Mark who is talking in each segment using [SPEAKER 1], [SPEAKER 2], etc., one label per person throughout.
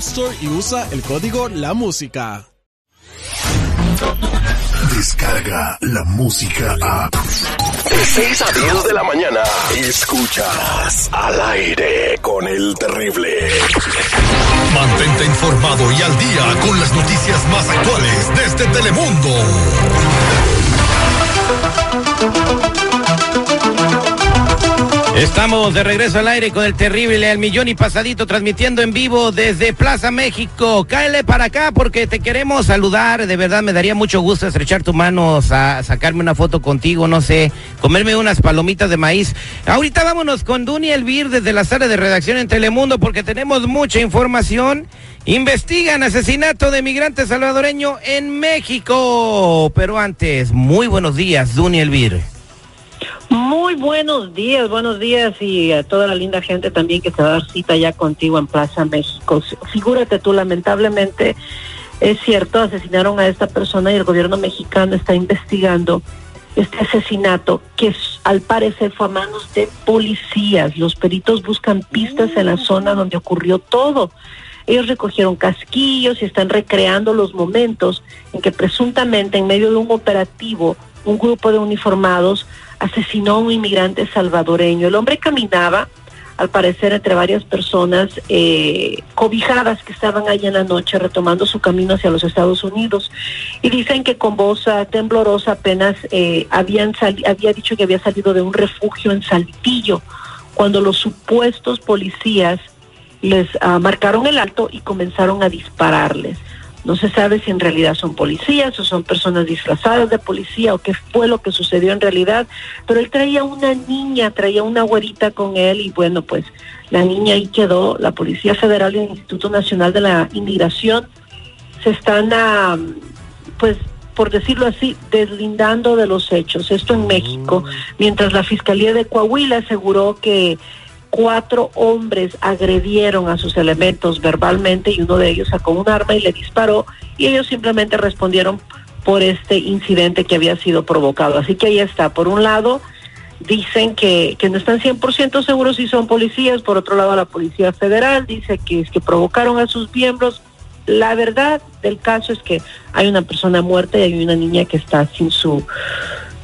[SPEAKER 1] Store y usa el código La Música.
[SPEAKER 2] Descarga la música a.
[SPEAKER 3] De 6 a 10 de la mañana. Escuchas al aire con el terrible.
[SPEAKER 2] Mantente informado y al día con las noticias más actuales desde Telemundo.
[SPEAKER 4] Estamos de regreso al aire con el terrible al millón y pasadito transmitiendo en vivo desde Plaza México. Cáele para acá porque te queremos saludar. De verdad me daría mucho gusto estrechar tu mano, a sacarme una foto contigo, no sé, comerme unas palomitas de maíz. Ahorita vámonos con Duny Elvir desde la sala de redacción en Telemundo porque tenemos mucha información. Investigan asesinato de migrante salvadoreño en México. Pero antes, muy buenos días, Duny Elvir.
[SPEAKER 5] Muy buenos días, buenos días y a toda la linda gente también que se va a dar cita ya contigo en Plaza México. Figúrate tú, lamentablemente, es cierto, asesinaron a esta persona y el gobierno mexicano está investigando este asesinato que al parecer fue a manos de policías. Los peritos buscan pistas en la zona donde ocurrió todo. Ellos recogieron casquillos y están recreando los momentos en que presuntamente en medio de un operativo un grupo de uniformados asesinó a un inmigrante salvadoreño. El hombre caminaba, al parecer, entre varias personas eh, cobijadas que estaban allí en la noche retomando su camino hacia los Estados Unidos. Y dicen que con voz ah, temblorosa apenas eh, había dicho que había salido de un refugio en Saltillo, cuando los supuestos policías les ah, marcaron el alto y comenzaron a dispararles. No se sabe si en realidad son policías o son personas disfrazadas de policía o qué fue lo que sucedió en realidad, pero él traía una niña, traía una güerita con él y bueno, pues la niña ahí quedó, la Policía Federal y el Instituto Nacional de la Inmigración se están, pues por decirlo así, deslindando de los hechos. Esto en México, mientras la Fiscalía de Coahuila aseguró que cuatro hombres agredieron a sus elementos verbalmente y uno de ellos sacó un arma y le disparó y ellos simplemente respondieron por este incidente que había sido provocado. Así que ahí está. Por un lado, dicen que, que no están 100% seguros si son policías. Por otro lado, la Policía Federal dice que es que provocaron a sus miembros. La verdad del caso es que hay una persona muerta y hay una niña que está sin su,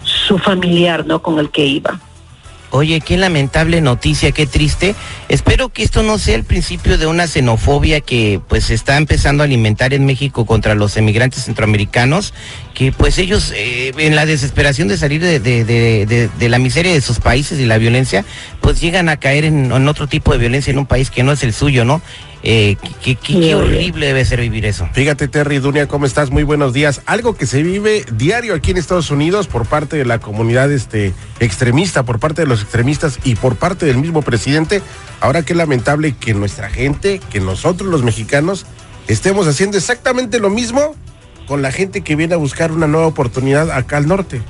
[SPEAKER 5] su familiar, ¿no? Con el que iba.
[SPEAKER 4] Oye, qué lamentable noticia, qué triste. Espero que esto no sea el principio de una xenofobia que pues está empezando a alimentar en México contra los emigrantes centroamericanos, que pues ellos eh, en la desesperación de salir de, la miseria de sus países y la violencia, pues llegan a caer en otro tipo de violencia en un país que no es el suyo, ¿no? Eh, qué, qué, horrible debe ser vivir eso.
[SPEAKER 6] Fíjate, Terry, Dunia, ¿cómo estás? Muy buenos días. Algo que se vive diario aquí en Estados Unidos por parte de la comunidad este, extremista, por parte de los extremistas y por parte del mismo presidente. Ahora qué lamentable que nuestra gente, que nosotros los mexicanos, estemos haciendo exactamente lo mismo con la gente que viene a buscar una nueva oportunidad acá al norte.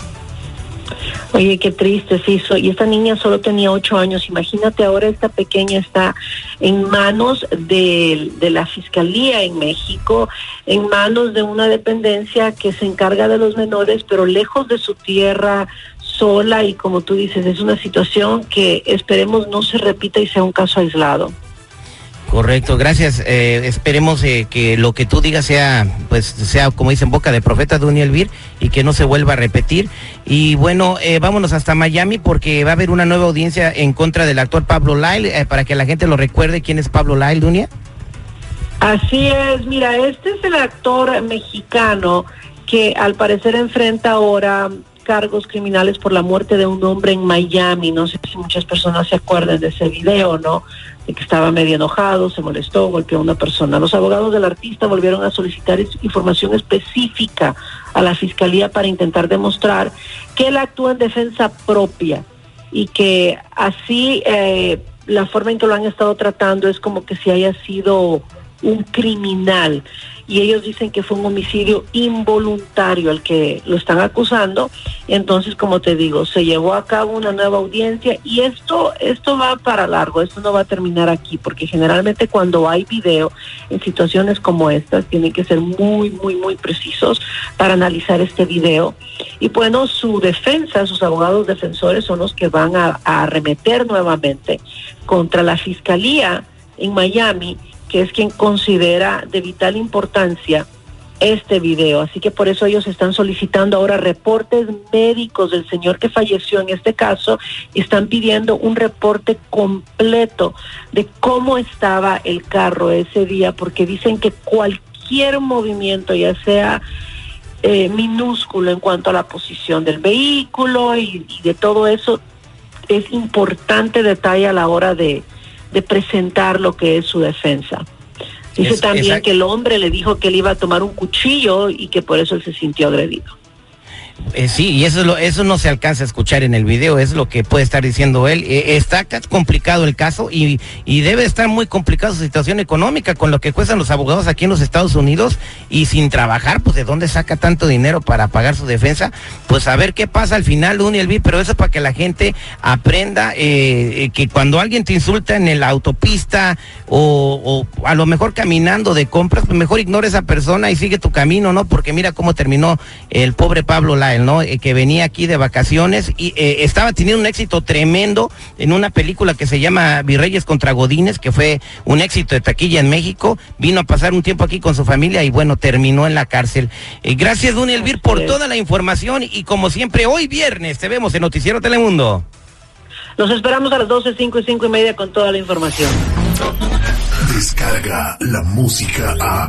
[SPEAKER 5] Oye, qué triste, sí. Y esta niña solo tenía ocho años. Imagínate ahora esta pequeña está en manos de, la Fiscalía en México, en manos de una dependencia que se encarga de los menores, pero lejos de su tierra, sola y como tú dices, es una situación que esperemos no se repita y sea un caso aislado.
[SPEAKER 4] Correcto, gracias. Eh, esperemos eh, que lo que tú digas sea, pues, sea como dicen boca de profeta de Elvir y que no se vuelva a repetir. Y bueno, eh, vámonos hasta Miami porque va a haber una nueva audiencia en contra del actor Pablo Lyle para que la gente lo recuerde quién es Pablo Lyle, Dunia.
[SPEAKER 5] Así es, mira, este es el actor mexicano que al parecer enfrenta ahora cargos criminales por la muerte de un hombre en Miami. No sé si muchas personas se acuerdan de ese video, ¿no? De que estaba medio enojado, se molestó, golpeó a una persona. Los abogados del artista volvieron a solicitar información específica a la fiscalía para intentar demostrar que él actúa en defensa propia y que así eh, la forma en que lo han estado tratando es como que si haya sido un criminal y ellos dicen que fue un homicidio involuntario al que lo están acusando. Entonces, como te digo, se llevó a cabo una nueva audiencia y esto esto va para largo, esto no va a terminar aquí, porque generalmente cuando hay video en situaciones como estas tienen que ser muy muy muy precisos para analizar este video. Y bueno, su defensa, sus abogados defensores son los que van a, a arremeter nuevamente contra la fiscalía en Miami es quien considera de vital importancia este video. Así que por eso ellos están solicitando ahora reportes médicos del señor que falleció en este caso están pidiendo un reporte completo de cómo estaba el carro ese día, porque dicen que cualquier movimiento, ya sea eh, minúsculo en cuanto a la posición del vehículo y de todo eso, es importante detalle a la hora de, de presentar lo que es su defensa. Dice también que el hombre le dijo que él iba a tomar un cuchillo y que por eso él se sintió agredido.
[SPEAKER 4] Eh, sí, y eso, es eso no se alcanza a escuchar en el video, es lo que puede estar diciendo él. Eh, está complicado el caso y, y, debe estar muy complicada su situación económica con lo que cuestan los abogados aquí en los Estados Unidos y sin trabajar, pues de dónde saca tanto dinero para pagar su defensa. Pues a ver qué pasa al final, Unielvi, pero eso para que la gente aprenda eh, que cuando alguien te insulta en la autopista o, a lo mejor caminando de compras, pues mejor ignore a esa persona y sigue tu camino, ¿no? Porque mira cómo terminó el pobre Pablo Lyle. Eh, que venía aquí de vacaciones y eh, estaba teniendo un éxito tremendo en una película que se llama Virreyes contra Godines, que fue un éxito de taquilla en México. Vino a pasar un tiempo aquí con su familia y bueno, terminó en la cárcel. Eh, gracias, Duni Elvir, por toda la información y como siempre, hoy viernes te vemos en Noticiero Telemundo.
[SPEAKER 5] Los esperamos a las 12, 5 y 5 y media con toda la información.
[SPEAKER 3] Descarga la música a.